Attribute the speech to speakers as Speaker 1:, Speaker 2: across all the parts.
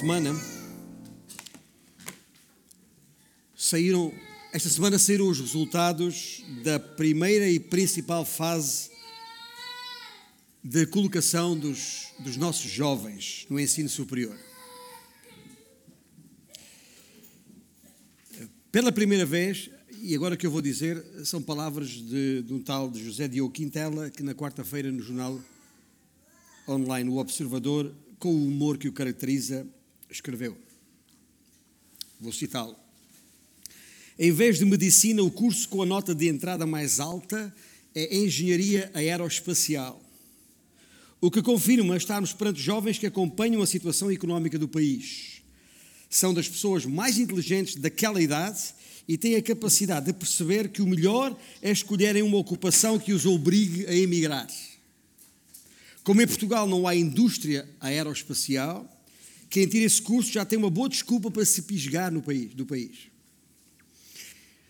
Speaker 1: semana saíram, esta semana saíram os resultados da primeira e principal fase de colocação dos, dos nossos jovens no ensino superior. Pela primeira vez, e agora que eu vou dizer, são palavras de, de um tal de José Diogo Quintela, que na quarta-feira no jornal online O Observador com o humor que o caracteriza, escreveu. Vou citá-lo. Em vez de medicina, o curso com a nota de entrada mais alta é engenharia aeroespacial. O que confirma estarmos perante jovens que acompanham a situação económica do país. São das pessoas mais inteligentes daquela idade e têm a capacidade de perceber que o melhor é escolherem uma ocupação que os obrigue a emigrar. Como em Portugal não há indústria aeroespacial, quem tira esse curso já tem uma boa desculpa para se pisgar no país, do país.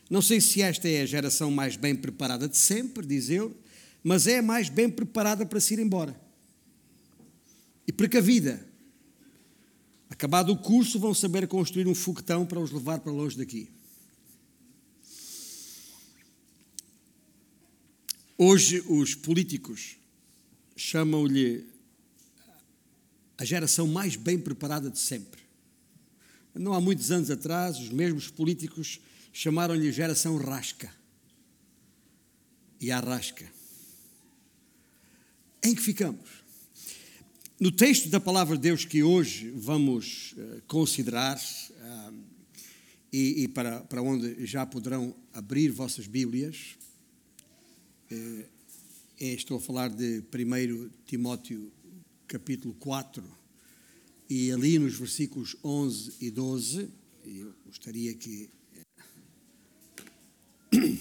Speaker 1: Não sei se esta é a geração mais bem preparada de sempre, diz ele, mas é a mais bem preparada para se ir embora. E precavida. Acabado o curso, vão saber construir um foguetão para os levar para longe daqui. Hoje, os políticos chamam-lhe a geração mais bem preparada de sempre. Não há muitos anos atrás, os mesmos políticos chamaram-lhe geração rasca. E a rasca. Em que ficamos? No texto da palavra de Deus que hoje vamos uh, considerar, uh, e, para, para onde já poderão abrir vossas Bíblias, uh, é, estou a falar de 1 Timóteo capítulo 4, e ali nos versículos 11 e 12, eu gostaria que.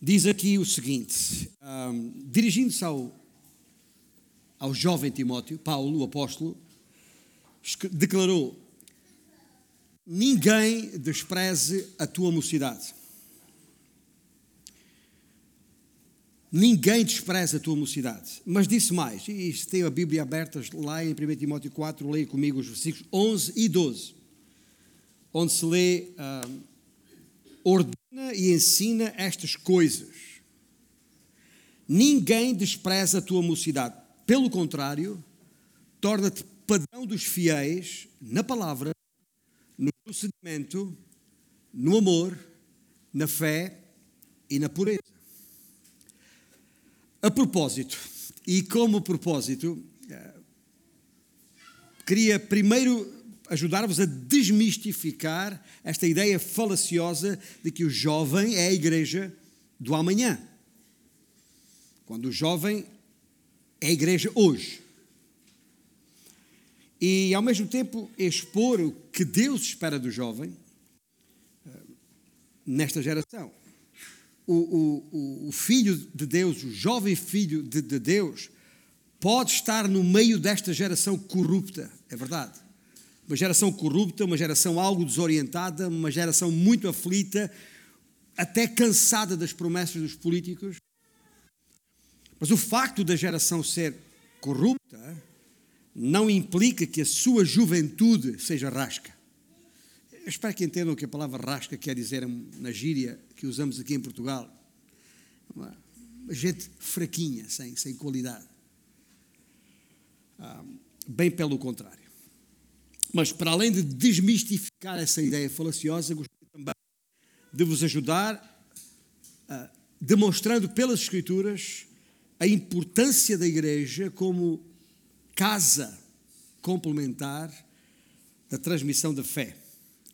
Speaker 1: Diz aqui o seguinte, um, dirigindo-se ao, ao jovem Timóteo, Paulo, o apóstolo, declarou: Ninguém despreze a tua mocidade Ninguém despreza a tua mocidade. Mas disse mais, e tem a Bíblia aberta lá em 1 Timóteo 4, leia comigo os versículos 11 e 12, onde se lê, uh, ordena e ensina estas coisas. Ninguém despreza a tua mocidade. Pelo contrário, torna-te padrão dos fiéis na palavra, no procedimento, no amor, na fé e na pureza. A propósito, e como propósito, eh, queria primeiro ajudar-vos a desmistificar esta ideia falaciosa de que o jovem é a igreja do amanhã. Quando o jovem é a igreja hoje. E ao mesmo tempo expor o que Deus espera do jovem eh, nesta geração o, o, o filho de Deus, o jovem filho de, de Deus, pode estar no meio desta geração corrupta, é verdade. Uma geração corrupta, uma geração algo desorientada, uma geração muito aflita, até cansada das promessas dos políticos. Mas o facto da geração ser corrupta não implica que a sua juventude seja rasca. Eu espero que entendam o que a palavra rasca quer dizer na gíria que usamos aqui em Portugal. Uma, gente fraquinha, sem, sem qualidade. Ah, bem pelo contrário. Mas para além de desmistificar essa ideia falaciosa, gostaria também de vos ajudar ah, demonstrando pelas Escrituras a importância da igreja como casa complementar da transmissão da fé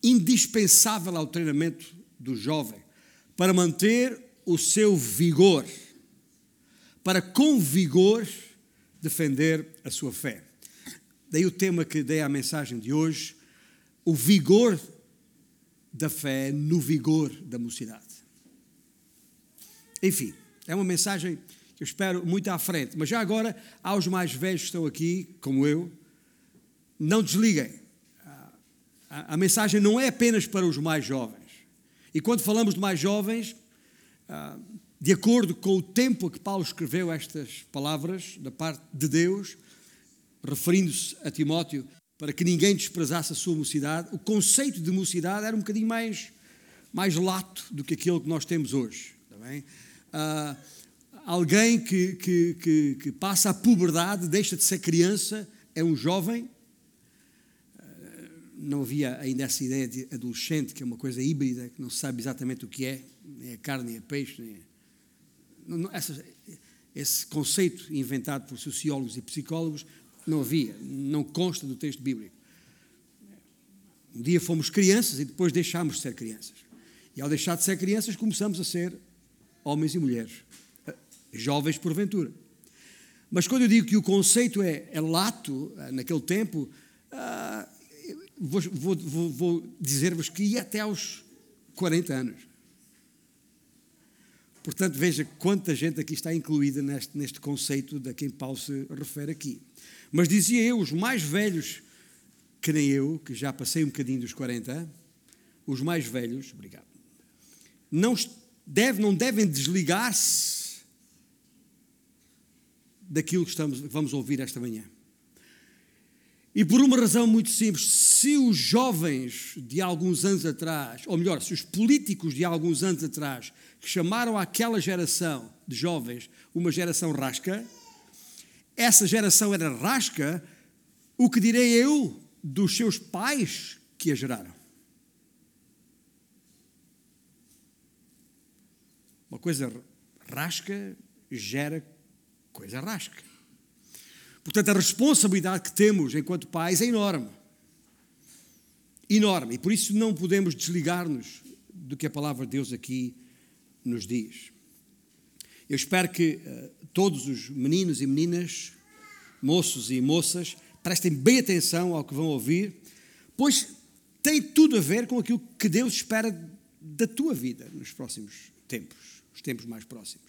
Speaker 1: indispensável ao treinamento do jovem para manter o seu vigor, para com vigor defender a sua fé. Daí o tema que dei à mensagem de hoje, o vigor da fé no vigor da mocidade. Enfim, é uma mensagem que eu espero muito à frente, mas já agora, aos mais velhos que estão aqui, como eu, não desliguem a, mensagem não é apenas para os mais jovens. E quando falamos de mais jovens, ah, de acordo com o tempo que Paulo escreveu estas palavras da parte de Deus, referindo-se a Timóteo, para que ninguém desprezasse a sua mocidade, o conceito de mocidade era um bocadinho mais, mais lato do que aquele que nós temos hoje. Uh, alguém que, que, que, que, passa a puberdade, deixa de ser criança, é um jovem. Não havia ainda essa ideia de adolescente, que é uma coisa híbrida, que não se sabe exatamente o que é, nem é carne, nem é peixe. Nem é... Não, não, essa, esse conceito inventado por sociólogos e psicólogos não havia, não consta do texto bíblico. Um dia fomos crianças e depois deixámos de ser crianças. E ao deixar de ser crianças, começamos a ser homens e mulheres, eh, jovens porventura. Mas quando eu digo que o conceito é, é lato, eh, naquele tempo, ah, vou, vou, vou, vou dizer-vos que ia até aos 40 anos. Portanto, veja quanta gente aqui está incluída neste, neste conceito de quem Paulo se refere aqui. Mas dizia eu, os mais velhos, que nem eu, que já passei um bocadinho dos 40, os mais velhos, obrigado, não, deve, não devem desligar-se daquilo que estamos, vamos ouvir esta manhã. E por uma razão muito simples, se os jovens de alguns anos atrás, ou melhor, se os políticos de alguns anos atrás, que chamaram aquela geração de jovens uma geração rasca, essa geração era rasca, o que direi eu dos seus pais que a geraram? Uma coisa rasca gera coisa rasca. Portanto, a responsabilidade que temos enquanto pais é enorme. Enorme. E por isso não podemos desligar-nos do que a palavra de Deus aqui nos diz. Eu espero que uh, todos os meninos e meninas, moços e moças, prestem bem atenção ao que vão ouvir, pois tem tudo a ver com aquilo que Deus espera da tua vida nos próximos tempos, os tempos mais próximos.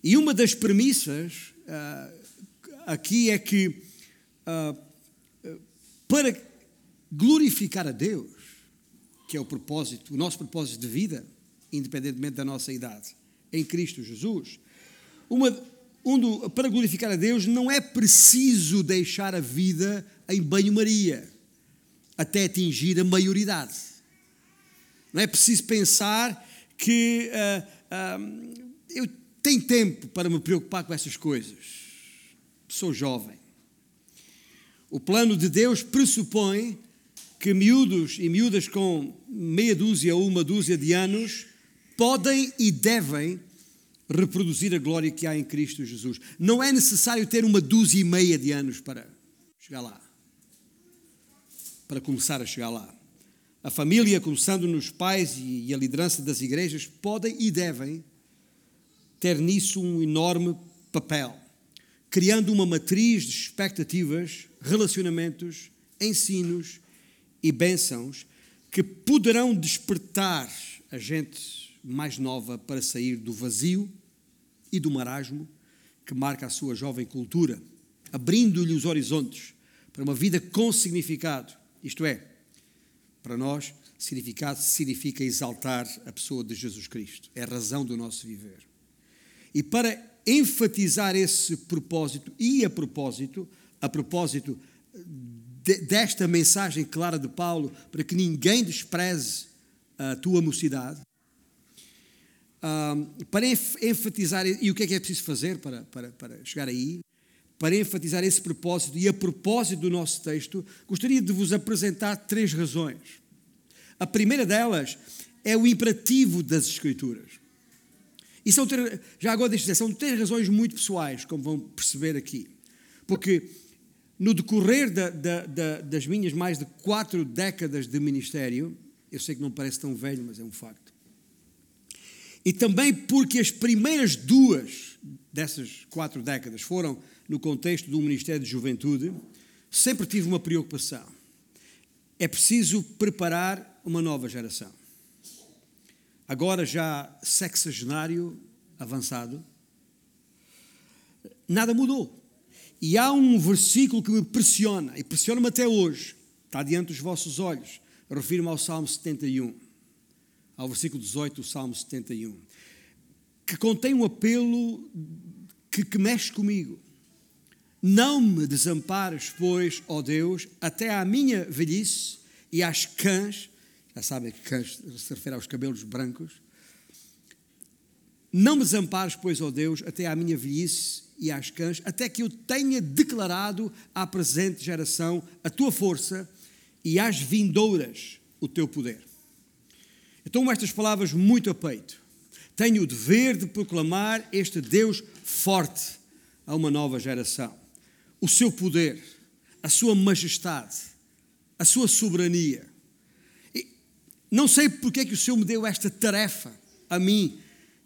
Speaker 1: E uma das premissas uh, aqui é que uh, para glorificar a Deus, que é o propósito, o nosso propósito de vida, independentemente da nossa idade, em Cristo Jesus. Uma, um do, para glorificar a Deus não é preciso deixar a vida em banho-maria até atingir a maioridade. Não é preciso pensar que uh, uh, eu tenho tempo para me preocupar com essas coisas. Sou jovem. O plano de Deus pressupõe que miúdos e miúdas com meia dúzia ou uma dúzia de anos podem e devem reproduzir a glória que há em Cristo Jesus. Não é necessário ter uma dúzia e meia de anos para chegar lá. Para começar a chegar lá. A família, começando nos pais e a liderança das igrejas, podem e devem ter nisso um enorme papel, criando uma matriz de expectativas, relacionamentos, ensinos e bênçãos que poderão despertar a gente mais nova para sair do vazio e do marasmo que marca a sua jovem cultura, abrindo-lhe os horizontes para uma vida com significado. Isto é, para nós, significado significa exaltar a pessoa de Jesus Cristo, é a razão do nosso viver. E para enfatizar esse propósito, e a propósito, a propósito de, desta mensagem clara de Paulo, para que ninguém despreze a tua mocidade, para enfatizar, e o que é que é preciso fazer para, para, para chegar aí? Para enfatizar esse propósito e a propósito do nosso texto, gostaria de vos apresentar três razões. A primeira delas é o imperativo das Escrituras. E são, já agora deixe dizer, são três razões muito pessoais, como vão perceber aqui. Porque no decorrer da, da, da, das minhas mais de quatro décadas de ministério, eu sei que não parece tão velho, mas é um facto e também porque as primeiras duas dessas quatro décadas foram no contexto do Ministério de Juventude, sempre tive uma preocupação. É preciso preparar uma nova geração. Agora já sexagenário avançado, nada mudou. E há um versículo que me pressiona, e pressiona-me até hoje, está diante dos vossos olhos. Refiro-me ao Salmo 71 ao versículo 18 do Salmo 71, que contém um apelo que, que mexe comigo. Não me desampares, pois, ó Deus, até à minha velhice e às cãs, já sabem que cães se refere aos cabelos brancos. Não me desampares, pois, ó Deus, até à minha velhice e às cãs, até que eu tenha declarado à presente geração a tua força e às vindouras o teu poder. Então, estas palavras muito a peito. Tenho o dever de proclamar este Deus forte a uma nova geração o seu poder, a sua majestade, a sua soberania. Não sei porque é que o Senhor me deu esta tarefa a mim,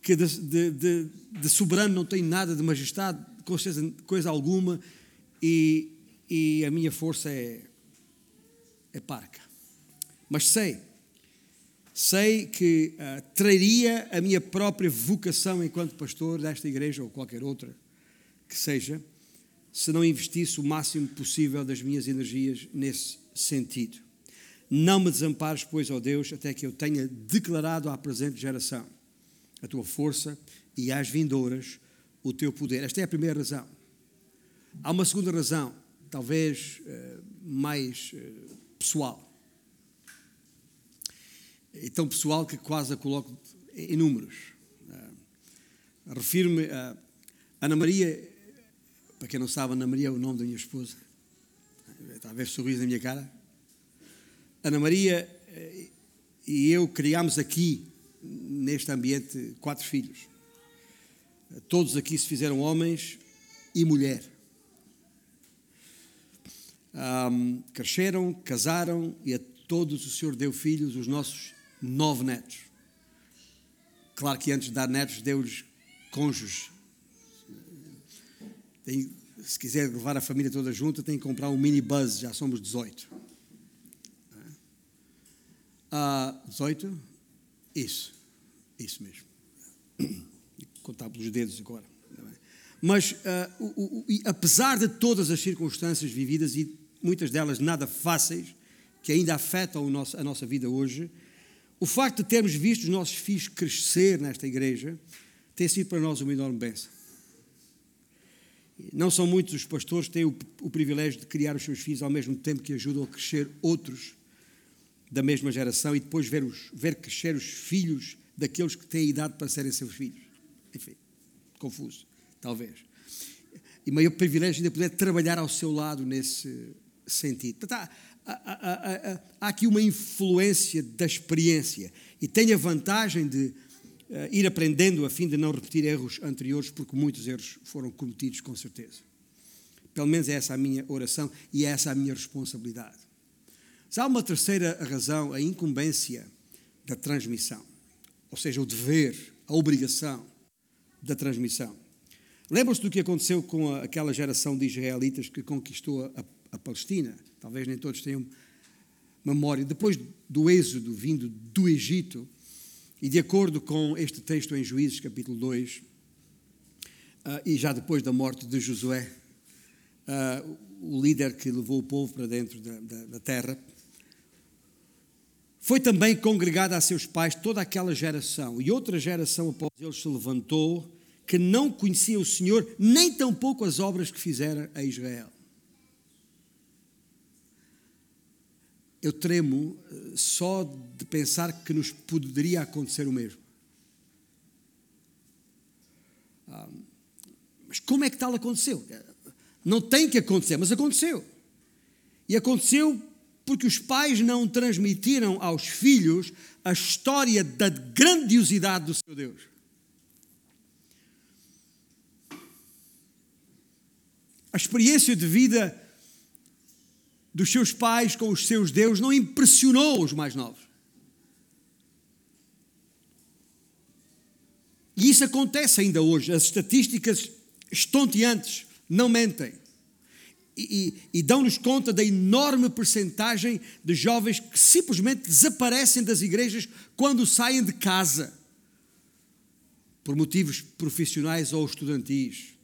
Speaker 1: que de, de, de, de soberano não tenho nada de majestade, certeza coisa alguma, e, e a minha força é, é parca. Mas sei, sei que uh, traria a minha própria vocação enquanto pastor desta igreja ou qualquer outra que seja se não investisse o máximo possível das minhas energias nesse sentido. Não me desampares, pois, ó Deus, até que eu tenha declarado à presente geração a tua força e às vindouras o teu poder. Esta é a primeira razão. Há uma segunda razão, talvez uh, mais uh, pessoal. E tão pessoal que quase a coloco em números. Uh, Refiro-me a Ana Maria para quem não sabe, Ana Maria é o nome da minha esposa. Ver sorriso na minha cara? Ana Maria eh, e eu criámos aqui, neste ambiente, quatro filhos. Todos aqui se fizeram homens e mulher. Um, cresceram, casaram e a todos o Senhor deu filhos, os nossos nove netos. Claro que antes de dar netos, deu-lhes cônjuges tem, se quiser levar a família toda junta, tem que comprar um minibus, já somos 18. Ah, 18? Isso, isso mesmo. Contar pelos dedos agora. Mas, uh, o, o, apesar de todas as circunstâncias vividas, e muitas delas nada fáceis, que ainda afetam nosso, a nossa vida hoje, o facto de termos visto os nossos filhos crescer nesta igreja tem sido para nós uma enorme bênção. Não são muitos os pastores que têm o, o, privilégio de criar os seus filhos ao mesmo tempo que ajudam a crescer outros da mesma geração e depois ver, os, ver crescer os filhos daqueles que têm idade para serem seus filhos. Enfim, confuso, talvez. E maior privilégio ainda poder trabalhar ao seu lado nesse sentido. Portanto, há, há, há, há aqui uma influência da experiência e tem a vantagem de uh, ir aprendendo a fim de não repetir erros anteriores, porque muitos erros foram cometidos com certeza. Pelo menos é essa a minha oração e é essa a minha responsabilidade. Mas há uma terceira razão, a incumbência da transmissão, ou seja, o dever, a obrigação da transmissão. Lembram-se do que aconteceu com aquela geração de israelitas que conquistou a, a Palestina? Talvez nem todos tenham memória. Depois do êxodo vindo do Egito, e de acordo com este texto em Juízes, capítulo 2, uh, ah, e já depois da morte de Josué, uh, o líder que levou o povo para dentro da, da, da terra, foi também congregada a seus pais toda aquela geração, e outra geração após eles se levantou, que não conhecia o Senhor, nem tampouco as obras que fizera a Israel. eu tremo eh, só de pensar que nos poderia acontecer o mesmo. Ah, mas como é que tal aconteceu? Não tem que acontecer, mas aconteceu. E aconteceu porque os pais não transmitiram aos filhos a história da grandiosidade do seu Deus. A experiência de vida dos seus pais com os seus deuses não impressionou os mais novos. E isso acontece ainda hoje. As estatísticas estonteantes não mentem. E, e, e dão-nos conta da enorme percentagem de jovens que simplesmente desaparecem das igrejas quando saem de casa, por motivos profissionais ou estudantis,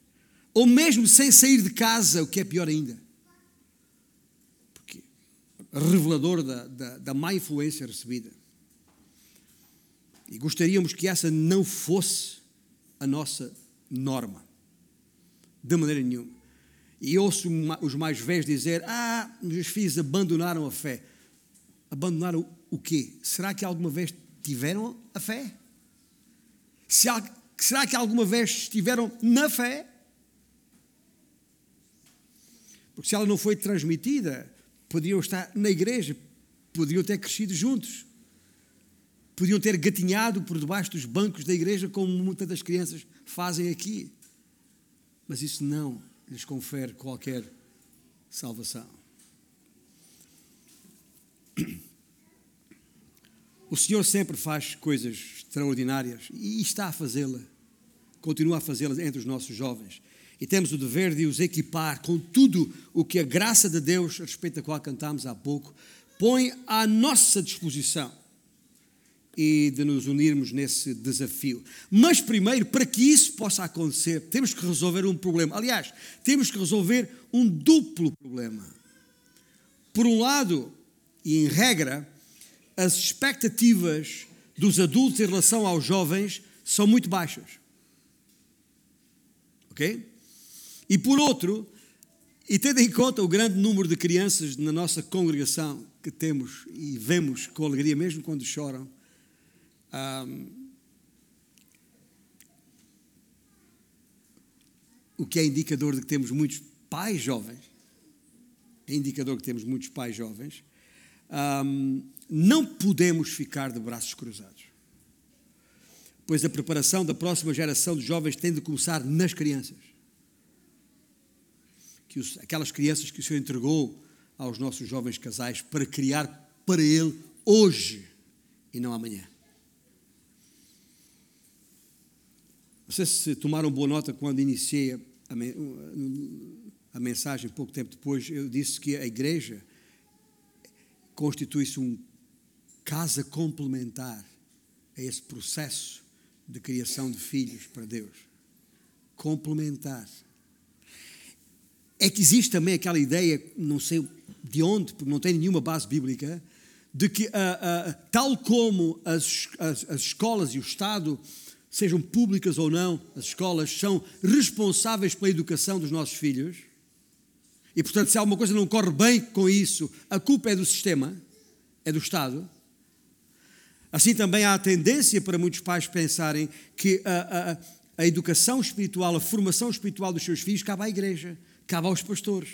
Speaker 1: ou mesmo sem sair de casa, o que é pior ainda revelador da, da, da má influência recebida. E gostaríamos que essa não fosse a nossa norma, de maneira nenhuma. E ouço os mais velhos dizer: Ah, meus filhos abandonaram a fé. Abandonaram o quê? Será que alguma vez tiveram a fé? Será que alguma vez estiveram na fé? Porque se ela não foi transmitida, podiam estar na igreja, podiam ter crescido juntos, podiam ter gatinhado por debaixo dos bancos da igreja, como muitas das crianças fazem aqui. Mas isso não lhes confere qualquer salvação. O Senhor sempre faz coisas extraordinárias e está a fazê-la, continua a fazê-las entre os nossos jovens. E temos o dever de os equipar com tudo o que a graça de Deus, a respeito da qual cantámos há pouco, põe à nossa disposição e de nos unirmos nesse desafio. Mas primeiro, para que isso possa acontecer, temos que resolver um problema. Aliás, temos que resolver um duplo problema. Por um lado, e em regra, as expectativas dos adultos em relação aos jovens são muito baixas. Ok? E por outro, e tendo em conta o grande número de crianças na nossa congregação que temos e vemos com alegria, mesmo quando choram, um, o que é indicador de que temos muitos pais jovens, é indicador que temos muitos pais jovens, um, não podemos ficar de braços cruzados. Pois a preparação da próxima geração de jovens tem de começar nas crianças. Que os, aquelas crianças que o Senhor entregou aos nossos jovens casais para criar para Ele hoje e não amanhã. Se tomaram boa nota quando iniciei a, a, mensagem, pouco tempo depois, eu disse que a igreja constitui-se um casa complementar a esse processo de criação de filhos para Deus. Complementar. É que existe também aquela ideia, não sei de onde, porque não tem nenhuma base bíblica, de que, uh, uh, tal como as, as, as escolas e o Estado sejam públicas ou não, as escolas são responsáveis pela educação dos nossos filhos. E, portanto, se alguma coisa não corre bem com isso, a culpa é do sistema, é do Estado. Assim também há a tendência para muitos pais pensarem que a, a, a educação espiritual, a formação espiritual dos seus filhos cabe à igreja, cabe aos pastores.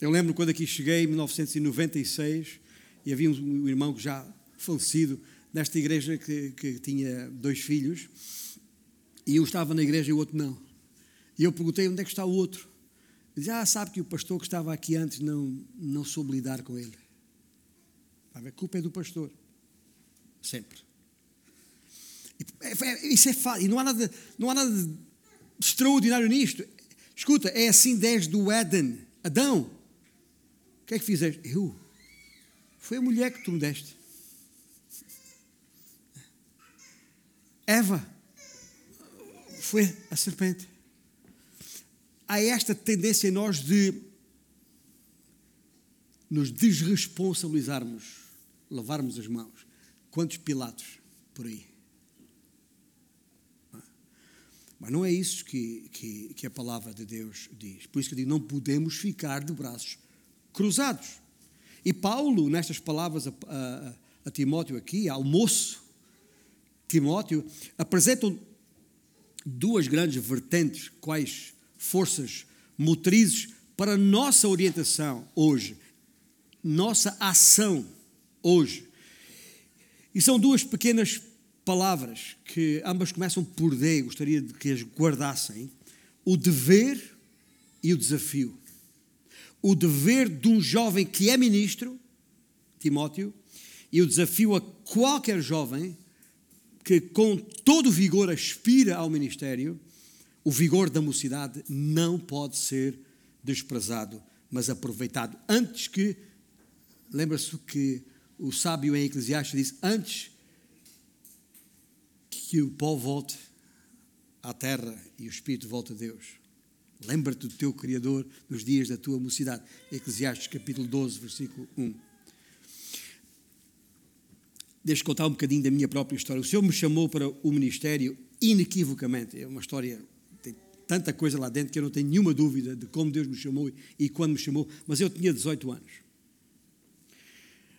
Speaker 1: Eu lembro quando aqui cheguei, em 1996, e havia um irmão que já falecido, nesta igreja que, que tinha dois filhos, e um estava na igreja e o outro não. E eu perguntei onde é que está o outro. Ele disse, ah, sabe que o pastor que estava aqui antes não, não soube lidar com ele. A culpa é do pastor. Sempre. Isso é fácil. E não há nada, não há nada de extraordinário nisto. Escuta, é assim desde o Éden. Adão. O que é que fizeste? Eu. Foi a mulher que tu me deste. Eva foi a serpente. Há esta tendência em nós de nos desresponsabilizarmos, lavarmos as mãos. Quantos Pilatos por aí? Mas não é isso que, que, que, a palavra de Deus diz. Por isso que eu digo, não podemos ficar de braços cruzados. E Paulo, nestas palavras a, a, a Timóteo aqui, ao moço, Timóteo, apresentam duas grandes vertentes, quais forças motrizes para a nossa orientação hoje, nossa ação hoje. E são duas pequenas palavras que ambas começam por D, gostaria de que as guardassem: o dever e o desafio. O dever de um jovem que é ministro, Timóteo, e o desafio a qualquer jovem que com todo vigor aspira ao ministério, o vigor da mocidade não pode ser desprezado, mas aproveitado. Antes que, lembra-se que o sábio em Eclesiastes diz: antes que o pó volte à terra e o espírito volte a Deus. Lembra-te do teu Criador nos dias da tua mocidade. Eclesiastes capítulo 12, versículo 1. Deixa-me contar um bocadinho da minha própria história. O Senhor me chamou para o ministério inequivocamente. É uma história, tem tanta coisa lá dentro que eu não tenho nenhuma dúvida de como Deus me chamou e quando me chamou, mas eu tinha 18 anos.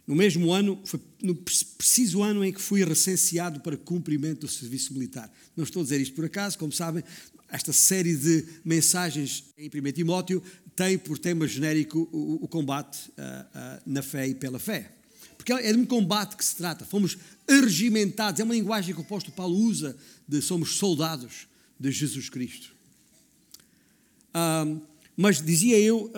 Speaker 1: No mesmo ano, foi no preciso ano em que fui recenseado para cumprimento do serviço militar. Não estou a dizer isto por acaso, como sabem, esta série de mensagens em 1 Timóteo tem por tema genérico o, o combate uh, uh, na fé e pela fé. Porque é de um combate que se trata. Fomos arregimentados. É uma linguagem que o apóstolo Paulo usa de somos soldados de Jesus Cristo. Mas dizia eu,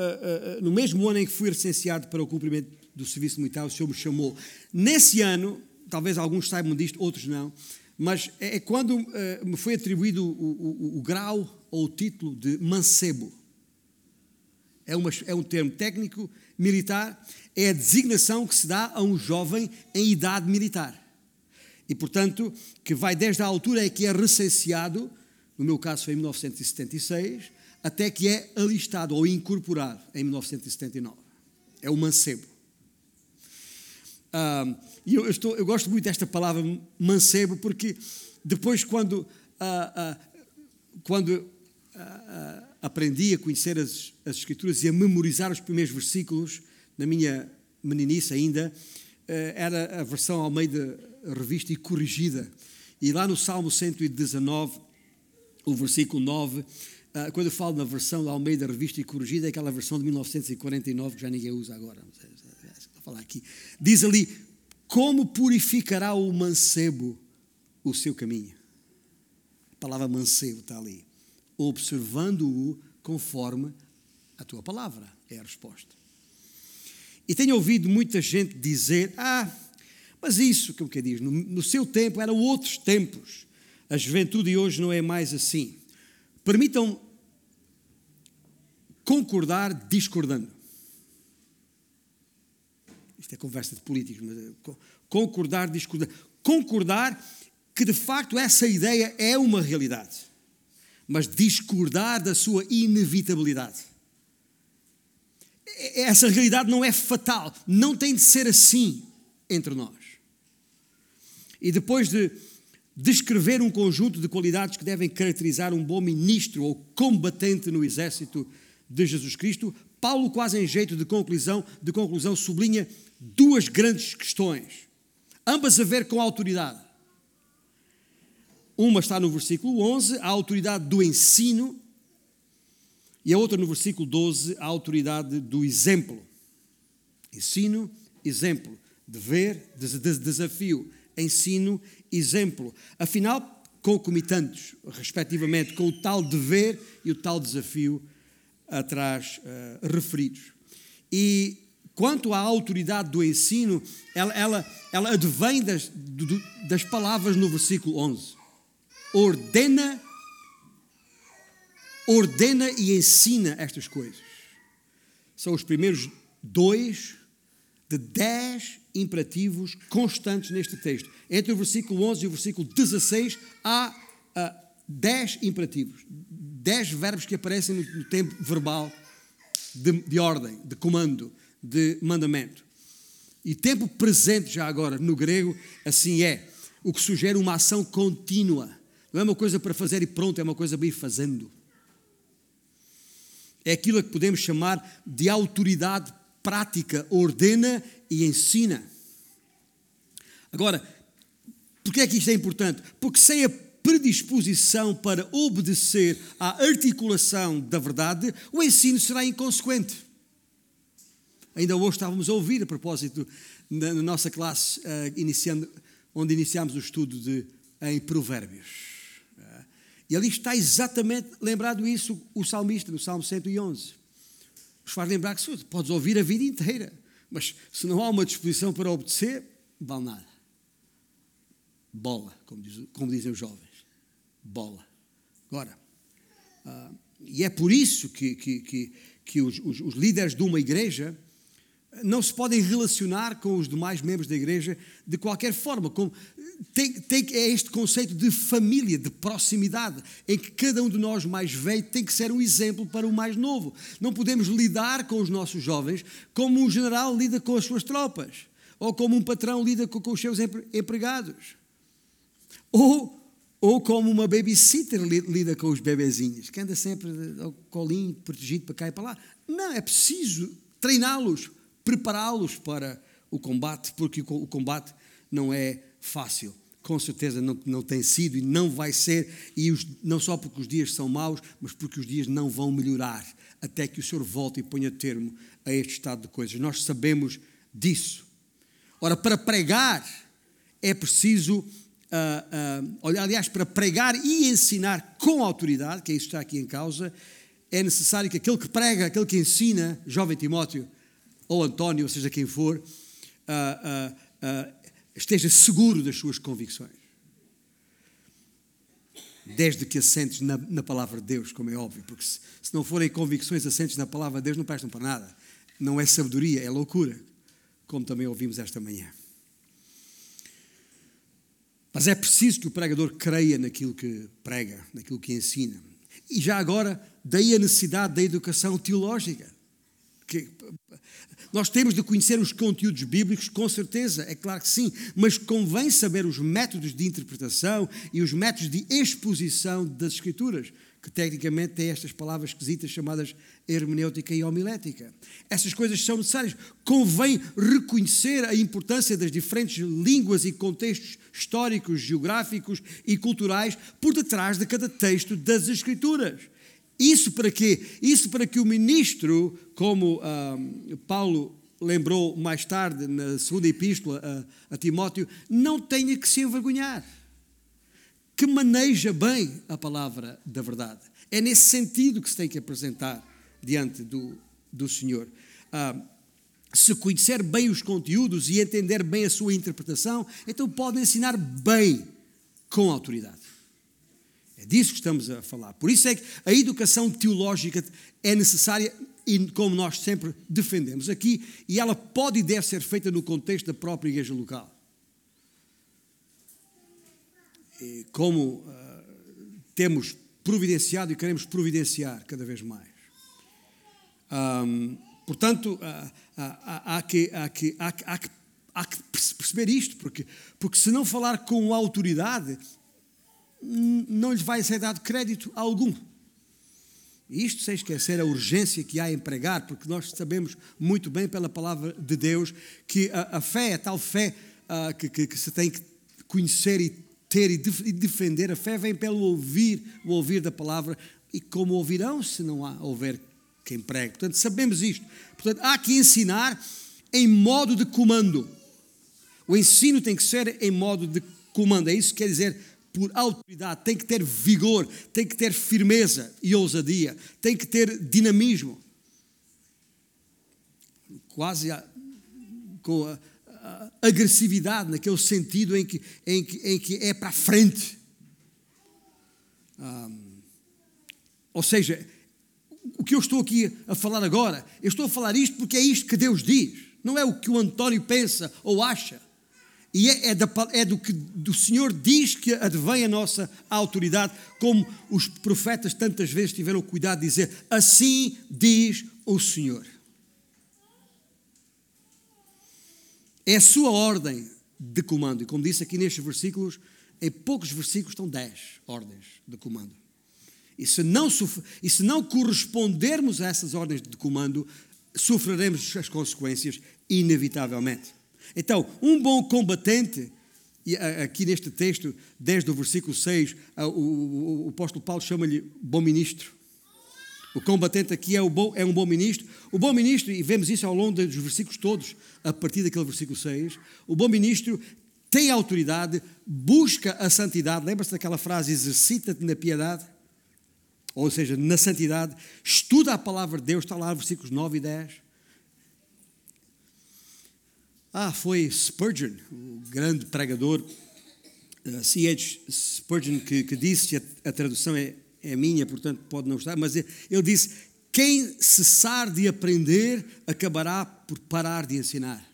Speaker 1: no mesmo ano em que fui recenseado para o cumprimento do serviço militar, o Senhor me chamou. Nesse ano, talvez alguns saibam disto, outros não, mas é, é quando me foi atribuído o, o, o, grau ou o título de mancebo. É, uma, é um termo técnico militar, é a designação que se dá a um jovem em idade militar. E, portanto, que vai desde a altura em que é recenseado, no meu caso foi em 1976, até que é alistado ou incorporado em 1979. É o mancebo. Uh, e eu, estou, eu gosto muito desta palavra mancebo, porque depois, quando, uh, uh, quando aprendi a conhecer as, as, Escrituras e a memorizar os primeiros versículos, na minha meninice ainda, eh, era a versão ao meio da revista e corrigida. E lá no Salmo 119, o versículo 9, quando eu falo na versão ao meio da revista e corrigida, é aquela versão de 1949 que já ninguém usa agora falar aqui. Diz ali: Como purificará o mancebo o seu caminho? A palavra mancebo está ali. Observando-o conforme a tua palavra, é a resposta. E tenho ouvido muita gente dizer: Ah, mas isso, como que diz, no, no seu tempo eram outros tempos. A juventude de hoje não é mais assim. Permitam concordar discordando. Isto é conversa de políticos, mas eh, concordar, discordar. Concordar que de facto essa ideia é uma realidade, mas discordar da sua inevitabilidade. Essa realidade não é fatal, não tem de ser assim entre nós. E depois de descrever um conjunto de qualidades que devem caracterizar um bom ministro ou combatente no exército de Jesus Cristo, Paulo, quase em jeito de conclusão, de conclusão sublinha duas grandes questões, ambas a ver com a autoridade. Uma está no versículo 11, a autoridade do ensino, e a outra no versículo 12, a autoridade do exemplo. Ensino, exemplo. Dever, desafio. Ensino, exemplo. Afinal, concomitantes, respectivamente, com o tal dever e o tal desafio atrás uh, referidos. E quanto à autoridade do ensino, ela, ela, ela advém das, das palavras no versículo 11. Ordena, ordena e ensina estas coisas. São os primeiros dois de dez imperativos constantes neste texto. Entre o versículo 11 e o versículo 16 há uh, dez imperativos, dez verbos que aparecem no, no tempo verbal de, de ordem, de comando de mandamento. E tempo presente, já agora, no grego, assim é. O que sugere uma ação contínua. Não é uma coisa para fazer e pronto, é uma coisa bem fazendo. É aquilo que podemos chamar de autoridade prática, ordena e ensina. Agora, por que é que isto é importante? Porque sem a predisposição para obedecer à articulação da verdade, o ensino será inconsequente. Ainda hoje estávamos a ouvir, a propósito, na, nossa classe, uh, iniciando, onde iniciámos o estudo de, em Provérbios. E ali está exatamente lembrado isso o salmista, no Salmo 111. Nos faz lembrar que podes ouvir a vida inteira, mas se não há uma disposição para obedecer, vale nada. Bola, como, diz, como dizem os jovens. Bola. Agora, uh, e é por isso que, que, que, que os, os, os líderes de uma igreja não se podem relacionar com os demais membros da igreja de qualquer forma. Com, tem, tem, é este conceito de família, de proximidade, em que cada um de nós mais velho tem que ser um exemplo para o mais novo. Não podemos lidar com os nossos jovens como um general lida com as suas tropas, ou como um patrão lida com, com os seus empregados. Ou, Ou como uma babysitter lida com os bebezinhos, que anda sempre ao colinho, protegido para cá e para lá. Não, é preciso treiná-los, prepará-los para o combate, porque o combate não é fácil. Com certeza não, não tem sido e não vai ser, e os, não só porque os dias são maus, mas porque os dias não vão melhorar até que o Senhor volte e ponha termo a este estado de coisas. Nós sabemos disso. Ora, para pregar é preciso, uh, uh, aliás, para pregar e ensinar com autoridade, que é isso que está aqui em causa, é necessário que aquele que prega, aquele que ensina, jovem Timóteo, ou António, ou seja quem for, uh, esteja seguro das suas convicções. Desde que assentes na, na, palavra de Deus, como é óbvio, porque se, se não forem convicções assentes na palavra de Deus, não prestam para nada. Não é sabedoria, é loucura, como também ouvimos esta manhã. Mas é preciso que o pregador creia naquilo que prega, naquilo que ensina. E já agora, daí a necessidade da educação teológica. Que nós temos de conhecer os conteúdos bíblicos, com certeza, é claro que sim, mas convém saber os métodos de interpretação e os métodos de exposição das Escrituras, que tecnicamente têm estas palavras esquisitas chamadas hermenêutica e homilética. Essas coisas são necessárias. Convém reconhecer a importância das diferentes línguas e contextos históricos, geográficos e culturais por detrás de cada texto das Escrituras. Isso para quê? Isso para que o ministro, como ah, Paulo lembrou mais tarde na segunda epístola a, a Timóteo, não tenha que se envergonhar, que maneja bem a palavra da verdade. É nesse sentido que se tem que apresentar diante do, do Senhor. Ah, se conhecer bem os conteúdos e entender bem a sua interpretação, então pode ensinar bem com autoridade. É disso que estamos a falar. Por isso é que a educação teológica é necessária e como nós sempre defendemos aqui, e ela pode e deve ser feita no contexto da própria igreja local. E como uh, temos providenciado e queremos providenciar cada vez mais. Um, portanto, uh, uh, há, que, há, que, há, que, há que perceber isto, porque, porque se não falar com autoridade, não lhes vai ser dado crédito algum. Isto sem esquecer a urgência que há em pregar, porque nós sabemos muito bem pela palavra de Deus que a, a fé, a tal fé uh, que, que, que, se tem que conhecer e ter e, e, defender, a fé vem pelo ouvir, o ouvir da palavra, e como ouvirão se não há houver quem pregue. Portanto, sabemos isto. Portanto, há que ensinar em modo de comando. O ensino tem que ser em modo de comando. É isso que quer dizer por autoridade, tem que ter vigor, tem que ter firmeza e ousadia, tem que ter dinamismo. Quase a, com a, a, agressividade, naquele sentido em que, em que, em que é para frente. ou seja, o que eu estou aqui a falar agora, eu estou a falar isto porque é isto que Deus diz, não é o que o António pensa ou acha. E é, é, da, é, do que do Senhor diz que advém a nossa autoridade, como os profetas tantas vezes tiveram o cuidado de dizer: Assim diz o Senhor. É a sua ordem de comando. E como disse aqui nestes versículos, em poucos versículos estão dez ordens de comando. E se não, e se não correspondermos a essas ordens de comando, sofreremos as consequências inevitavelmente. Então, um bom combatente, e aqui neste texto, desde o versículo 6, o, o, apóstolo Paulo chama-lhe bom ministro. O combatente aqui é, bom, é um bom ministro. O bom ministro, e vemos isso ao longo dos versículos todos, a partir daquele versículo 6, o bom ministro tem autoridade, busca a santidade. Lembra-se daquela frase, exercita-te na piedade? Ou seja, na santidade, estuda a palavra de Deus, está lá versículos 9 e 10. Ah, foi Spurgeon, o grande pregador, uh, eh, C.H. Spurgeon, que, que disse, a, a tradução é, é minha, portanto pode não estar, mas ele, ele disse: Quem cessar de aprender acabará por parar de ensinar.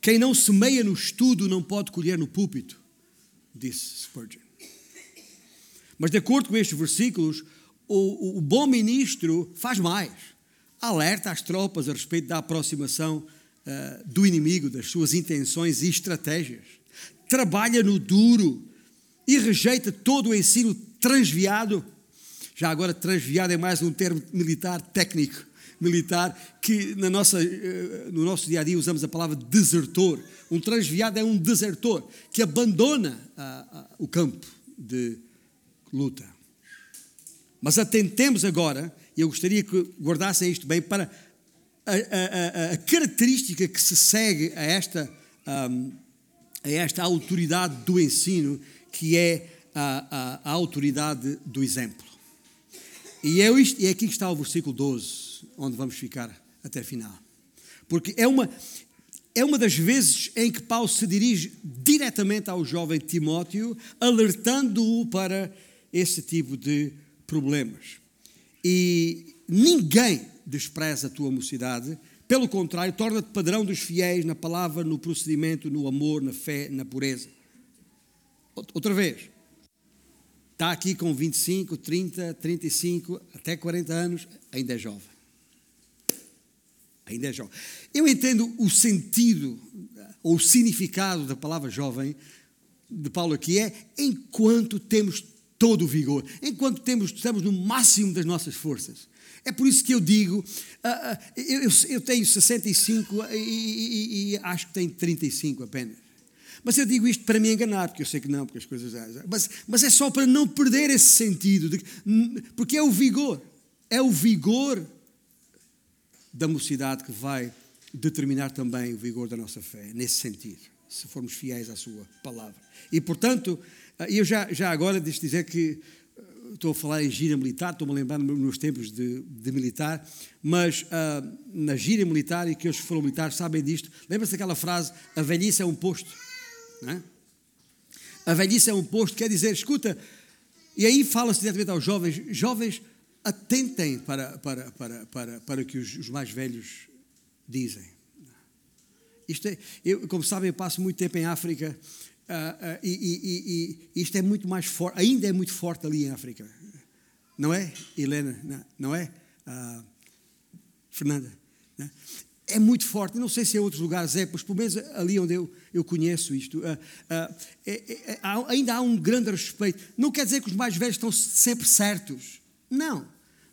Speaker 1: Quem não semeia no estudo não pode colher no púlpito, disse Spurgeon. Mas, de acordo com estes versículos, o, o bom ministro faz mais alerta as tropas a respeito da aproximação uh, do inimigo, das suas intenções e estratégias. Trabalha no duro e rejeita todo o ensino transviado. Já agora, transviado é mais um termo militar técnico, militar, que na nossa, eh, no nosso dia a dia usamos a palavra desertor. Um transviado é um desertor que abandona o campo de luta. Mas atentemos agora, e eu gostaria que guardassem isto bem, para a, a, a característica que se segue a esta, a esta autoridade do ensino, que é a, a autoridade do exemplo. E é, isto, é aqui que está o versículo 12, onde vamos ficar até a final. Porque é uma, é uma das vezes em que Paulo se dirige diretamente ao jovem Timóteo, alertando-o para esse tipo de problemas. E ninguém despreza a tua mocidade, pelo contrário, torna-te padrão dos fiéis na palavra, no procedimento, no amor, na fé, na pureza. Outra vez, está aqui com 25, 30, 35, até 40 anos, ainda é jovem. Ainda é jovem. Eu entendo o sentido ou o significado da palavra jovem de Paulo aqui é enquanto temos todo o vigor, enquanto temos, estamos no máximo das nossas forças. É por isso que eu digo, uh, uh, eu, eu, tenho 65 e, e, e acho que tenho 35 apenas. Mas eu digo isto para me enganar, porque eu sei que não, porque as coisas. Mas, mas é só para não perder esse sentido, de, porque é o vigor, é o vigor da mocidade que vai determinar também o vigor da nossa fé, nesse sentido, se formos fiéis à Sua palavra. E portanto, ah, eu já, já agora deixo dizer que estou a falar em gira militar, estou-me a lembrar nos tempos de, de militar, mas uh, na gira militar, e que os que foram militares sabem disto, lembra-se daquela frase, a velhice é um posto, é? A velhice é um posto, quer dizer, escuta, e aí fala-se diretamente aos jovens, jovens, atentem para, para, para, para, para o que os, os mais velhos dizem. Isto é, eu, como sabem, eu passo muito tempo em África Uh, uh, e, e, e, isto é muito mais forte, ainda é muito forte ali em África. Não é, Helena? Não, não é? Uh, Fernanda? Não? É muito forte. Não sei se em outros lugares é, mas pelo menos ali onde eu, eu conheço isto, é, é, é, ainda há um grande respeito. Não quer dizer que os mais velhos estão sempre certos. Não.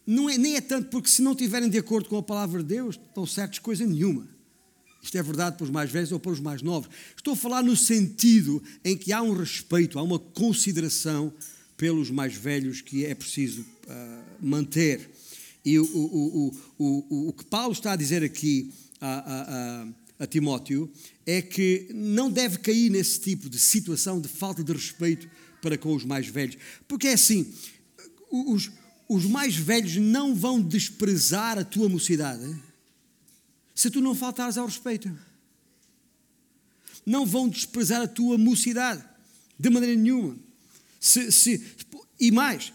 Speaker 1: não é, nem é tanto porque se não estiverem de acordo com a palavra de Deus, estão certos coisa nenhuma. Isto é verdade para os mais velhos ou para os mais novos. Estou a falar no sentido em que há um respeito, há uma consideração pelos mais velhos que é preciso uh, manter. E o, o, o, o, que Paulo está a dizer aqui a, a, a, Timóteo é que não deve cair nesse tipo de situação de falta de respeito para com os mais velhos. Porque é assim, os, os mais velhos não vão desprezar a tua mocidade se tu não faltares ao respeito. Não vão desprezar a tua mocidade, de maneira nenhuma. Se, se, e mais,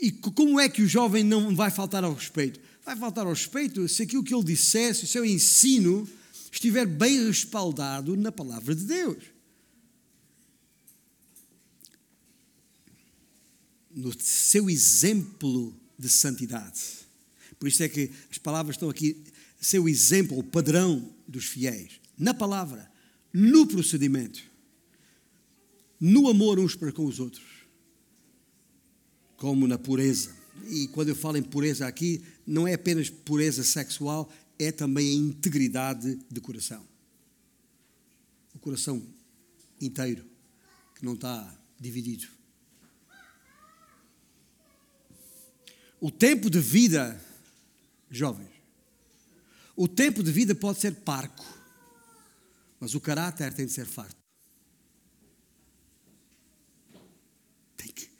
Speaker 1: e como é que o jovem não vai faltar ao respeito? Vai faltar ao respeito se aquilo que ele dissesse, o seu ensino, estiver bem respaldado na palavra de Deus. No seu exemplo de santidade. Por isso é que as palavras estão aqui ser o exemplo, o padrão dos fiéis, na palavra, no procedimento, no amor uns para com os outros, como na pureza. E quando eu falo em pureza aqui, não é apenas pureza sexual, é também a integridade de coração. O coração inteiro, que não está dividido. O tempo de vida, jovens, o tempo de vida pode ser parco, mas o caráter tem de ser farto. Tem que,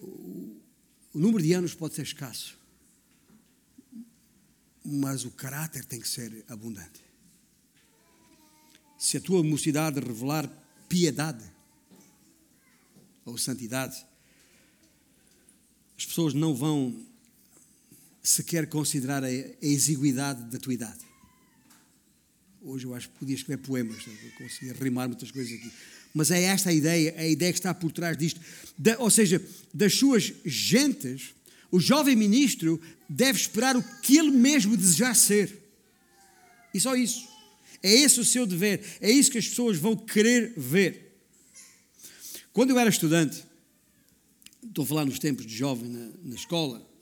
Speaker 1: o, número de anos pode ser escasso, mas o caráter tem que ser abundante. Se a tua mocidade revelar piedade ou santidade, as pessoas não vão se quer considerar a, exiguidade da tua idade. Hoje eu acho que podia escrever poemas, conseguia rimar muitas coisas aqui. Mas é esta a ideia, a ideia que está por trás disto. Ou seja, das suas gentes, o jovem ministro deve esperar o que ele mesmo desejar ser. E só isso. É esse o seu dever. É isso que as pessoas vão querer ver. Quando eu era estudante, estou a falar nos tempos de jovem na, na escola,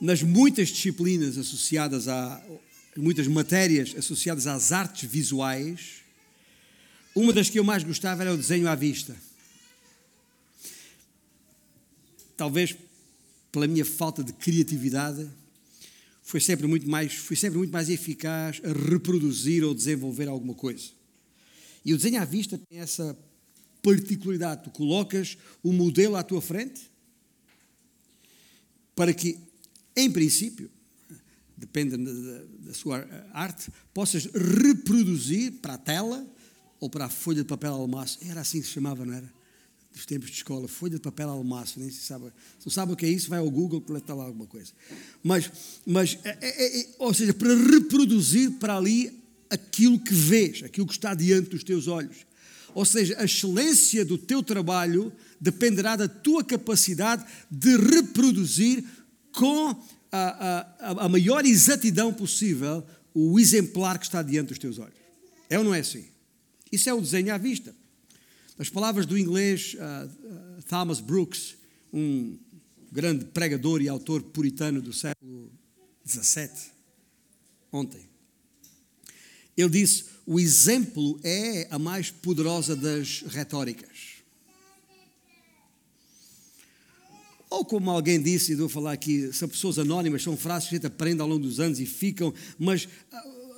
Speaker 1: nas muitas disciplinas associadas a muitas matérias associadas às artes visuais, uma das que eu mais gostava era o desenho à vista. Talvez pela minha falta de criatividade, foi sempre muito mais, fui sempre muito mais eficaz a reproduzir ou desenvolver alguma coisa. E o desenho à vista tem essa particularidade. Tu colocas o modelo à tua frente para que, em princípio, depende da, da sua arte, possas reproduzir para a tela ou para a folha de papel almaço. Era assim que se chamava, não era? Dos tempos de escola, folha de papel almaço, nem se sabe. Se não sabe o que é isso, vai ao Google que lá alguma coisa. Mas, mas é, é, é, ou seja, para reproduzir para ali aquilo que vês, aquilo que está diante dos teus olhos. Ou seja, a excelência do teu trabalho dependerá da tua capacidade de reproduzir com a, a, a maior exatidão possível o exemplar que está diante dos teus olhos. É ou não é assim? Isso é o desenho à vista. As palavras do inglês uh, Thomas Brooks, um grande pregador e autor puritano do século XVII, ontem. Ele disse: o exemplo é a mais poderosa das retóricas. Ou como alguém disse, e vou falar aqui, são pessoas anónimas, são frases que a gente aprende ao longo dos anos e ficam, mas uh,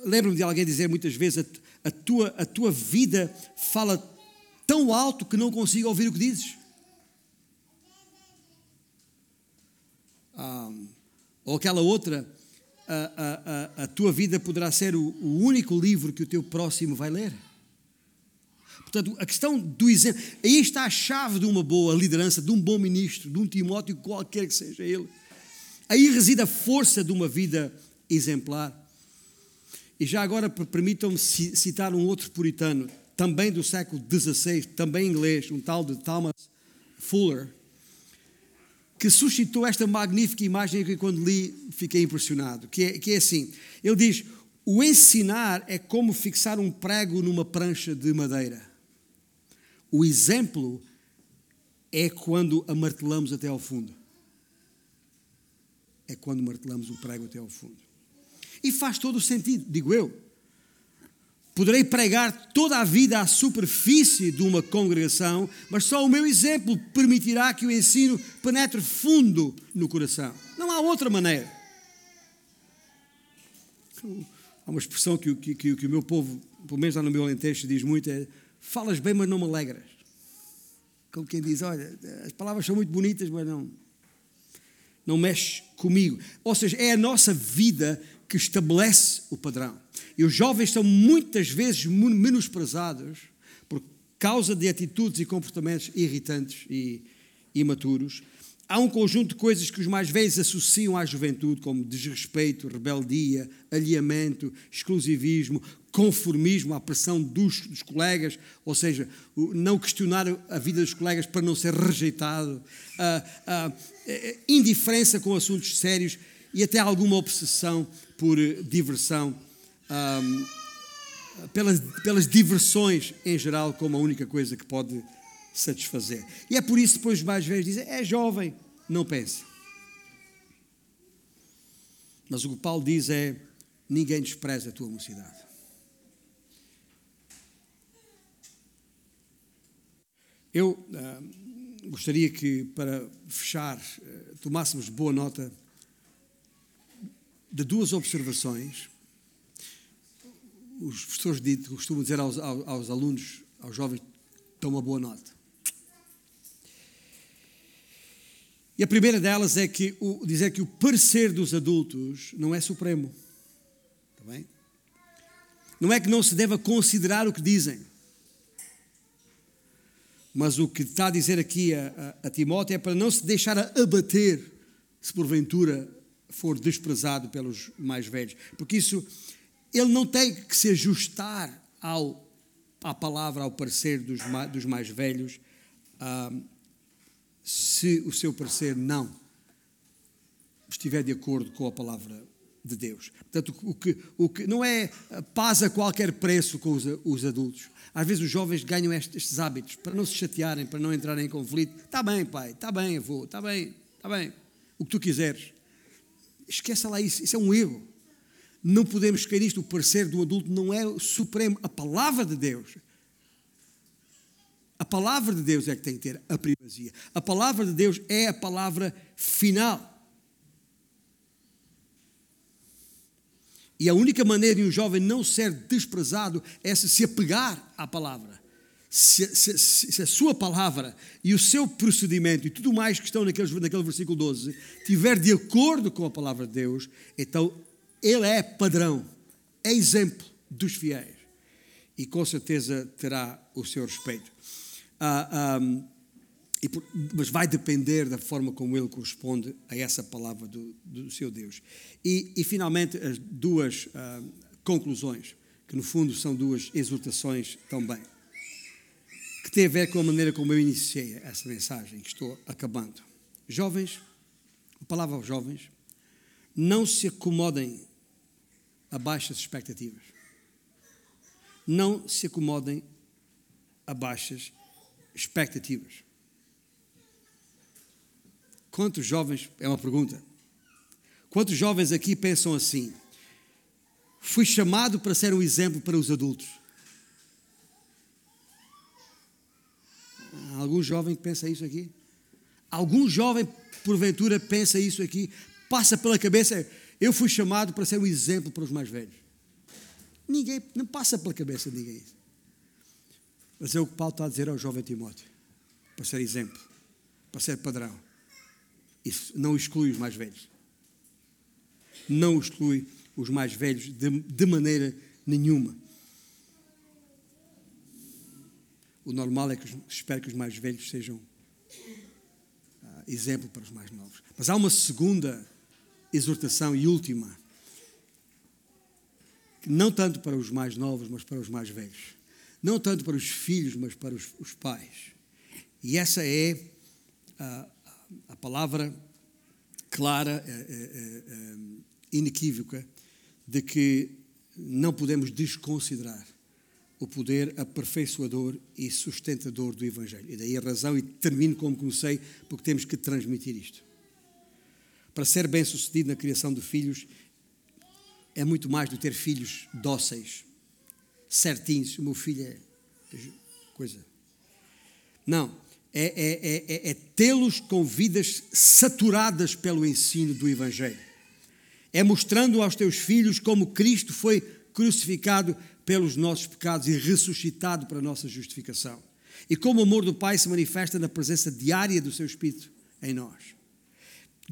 Speaker 1: lembro-me de alguém dizer muitas vezes: a, a, tua, a tua vida fala tão alto que não consigo ouvir o que dizes. Ah, ou aquela outra, a, a, a, tua vida poderá ser o, o único livro que o teu próximo vai ler. Portanto, a questão do exemplo, aí está a chave de uma boa liderança, de um bom ministro, de um Timóteo, qualquer que seja ele. Aí reside a força de uma vida exemplar. E já agora permitam-me citar um outro puritano, também do século XVI, também inglês, um tal de Thomas Fuller, que suscitou esta magnífica imagem que quando li fiquei impressionado, que é, que é assim, ele diz, o ensinar é como fixar um prego numa prancha de madeira. O exemplo é quando a martelamos até ao fundo. É quando martelamos o prego até ao fundo. E faz todo o sentido, digo eu. Poderei pregar toda a vida à superfície de uma congregação, mas só o meu exemplo permitirá que o ensino penetre fundo no coração. Não há outra maneira. Há uma expressão que, que, que, que o meu povo, pelo menos lá no meu Alentejo, diz muito: é falas bem, mas não me alegras. Como quem diz, olha, as palavras são muito bonitas, mas não, não mexe comigo. Ou seja, é a nossa vida que estabelece o padrão. E os jovens são muitas vezes menosprezados por causa de atitudes e comportamentos irritantes e imaturos. Há um conjunto de coisas que os mais velhos associam à juventude, como desrespeito, rebeldia, alheamento, exclusivismo, conformismo, à pressão dos, dos, colegas, ou seja, não questionar a vida dos colegas para não ser rejeitado, indiferença com assuntos sérios e até alguma obsessão por diversão, pelas, pelas diversões em geral, como a única coisa que pode satisfazer. E é por isso que depois os mais velhos dizem: é jovem, não pense. Mas o que Paulo diz é: ninguém despreza a tua mocidade. Eu gostaria que, para fechar, uh, tomássemos boa nota de duas observações. Os professores costumam dizer aos, aos, aos alunos, aos jovens, toma boa nota. E a primeira delas é que o, dizer que o parecer dos adultos não é supremo. Está bem? Não é que não se deva considerar o que dizem. Mas o que está a dizer aqui a, a, a Timóteo é para não se deixar abater se porventura for desprezado pelos mais velhos. Porque isso, ele não tem que se ajustar ao, à palavra, ao parecer dos, dos mais velhos, se o seu parecer não estiver de acordo com a palavra de Deus. Portanto, o que, o que não é paz a qualquer preço com os, os adultos. Às vezes os jovens ganham estes, estes, hábitos para não se chatearem, para não entrarem em conflito. Está bem, pai, está bem, avô, está bem, está bem. O que tu quiseres. Esqueça lá isso, isso é um erro. Não podemos querer isto. O parecer do adulto não é supremo. A palavra de Deus. A palavra de Deus é que tem que ter a primazia. A palavra de Deus é a palavra final. E a única maneira de um jovem não ser desprezado é se se apegar à palavra. Se, se, se, a sua palavra e o seu procedimento e tudo mais que estão naquele versículo 12 tiver de acordo com a palavra de Deus, então ele é padrão, é exemplo dos fiéis. E com certeza terá o seu respeito. Ah, ah, e, mas vai depender da forma como ele corresponde a essa palavra do, do seu Deus. E, e, finalmente, as duas uh, conclusões, que no fundo são duas exortações também, que têm a ver com a maneira como eu iniciei essa mensagem, que estou acabando. Jovens, a palavra aos jovens, não se acomodem a baixas expectativas. Não se acomodem a baixas expectativas. Quantos jovens, é uma pergunta, quantos jovens aqui pensam assim? Fui chamado para ser um exemplo para os adultos. Algum jovem pensa isso aqui? Algum jovem, porventura, pensa isso aqui? Passa pela cabeça, eu fui chamado para ser um exemplo para os mais velhos. Ninguém, não passa pela cabeça de ninguém. Mas é o que Paulo está a dizer ao jovem Timóteo: para ser exemplo, para ser padrão. Isso não exclui os mais velhos. Não exclui os mais velhos de, de maneira nenhuma. O normal é que espero que os mais velhos sejam uh, exemplo para os mais novos. Mas há uma segunda exortação e última, não tanto para os mais novos, mas para os mais velhos. Não tanto para os filhos, mas para os, os pais. E essa é uh, a palavra clara, é, é, é, inequívoca, de que não podemos desconsiderar o poder aperfeiçoador e sustentador do Evangelho. E daí a razão, e termino como comecei, porque temos que transmitir isto. Para ser bem sucedido na criação de filhos, é muito mais do ter filhos dóceis, certinhos. O meu filho é coisa. Não é, é, é, é tê-los com vidas saturadas pelo ensino do Evangelho. É mostrando aos teus filhos como Cristo foi crucificado pelos nossos pecados e ressuscitado para a nossa justificação. E como o amor do Pai se manifesta na presença diária do seu Espírito em nós,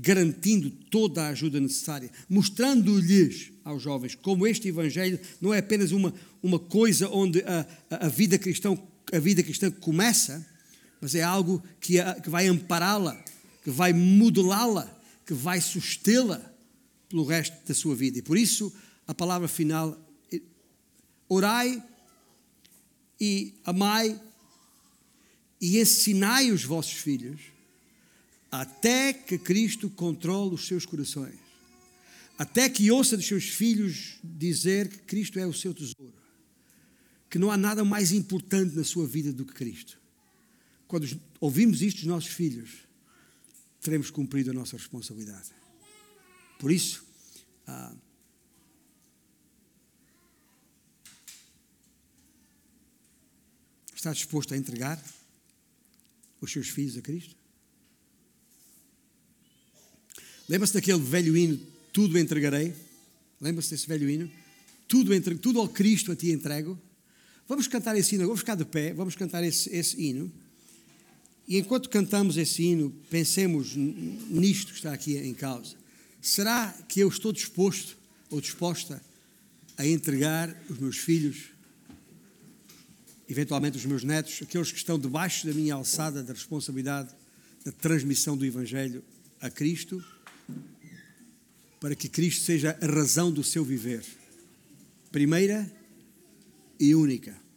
Speaker 1: garantindo toda a ajuda necessária, mostrando-lhes aos jovens como este Evangelho não é apenas uma, uma coisa onde a, a, a vida cristã, a vida cristã começa, mas é algo que, que vai ampará-la, que vai modelá-la, que vai sustê-la pelo resto da sua vida. E por isso, a palavra final, orai e amai e ensinai os vossos filhos até que Cristo controle os seus corações. Até que ouça dos seus filhos dizer que Cristo é o seu tesouro. Que não há nada mais importante na sua vida do que Cristo quando ouvimos isto dos nossos filhos, teremos cumprido a nossa responsabilidade. Por isso, ah, está disposto a entregar os seus filhos a Cristo? Lembra-se daquele velho hino, tudo entregarei? Lembra-se desse velho hino? Tudo, entre, tudo ao Cristo a ti entrego. Vamos cantar esse hino, vamos ficar de pé, vamos cantar esse, esse hino. E enquanto cantamos esse hino, pensemos nisto que está aqui em causa. Será que eu estou disposto ou disposta a entregar os meus filhos, eventualmente os meus netos, aqueles que estão debaixo da minha alçada da responsabilidade da transmissão do Evangelho a Cristo, para que Cristo seja a razão do seu viver, primeira e única.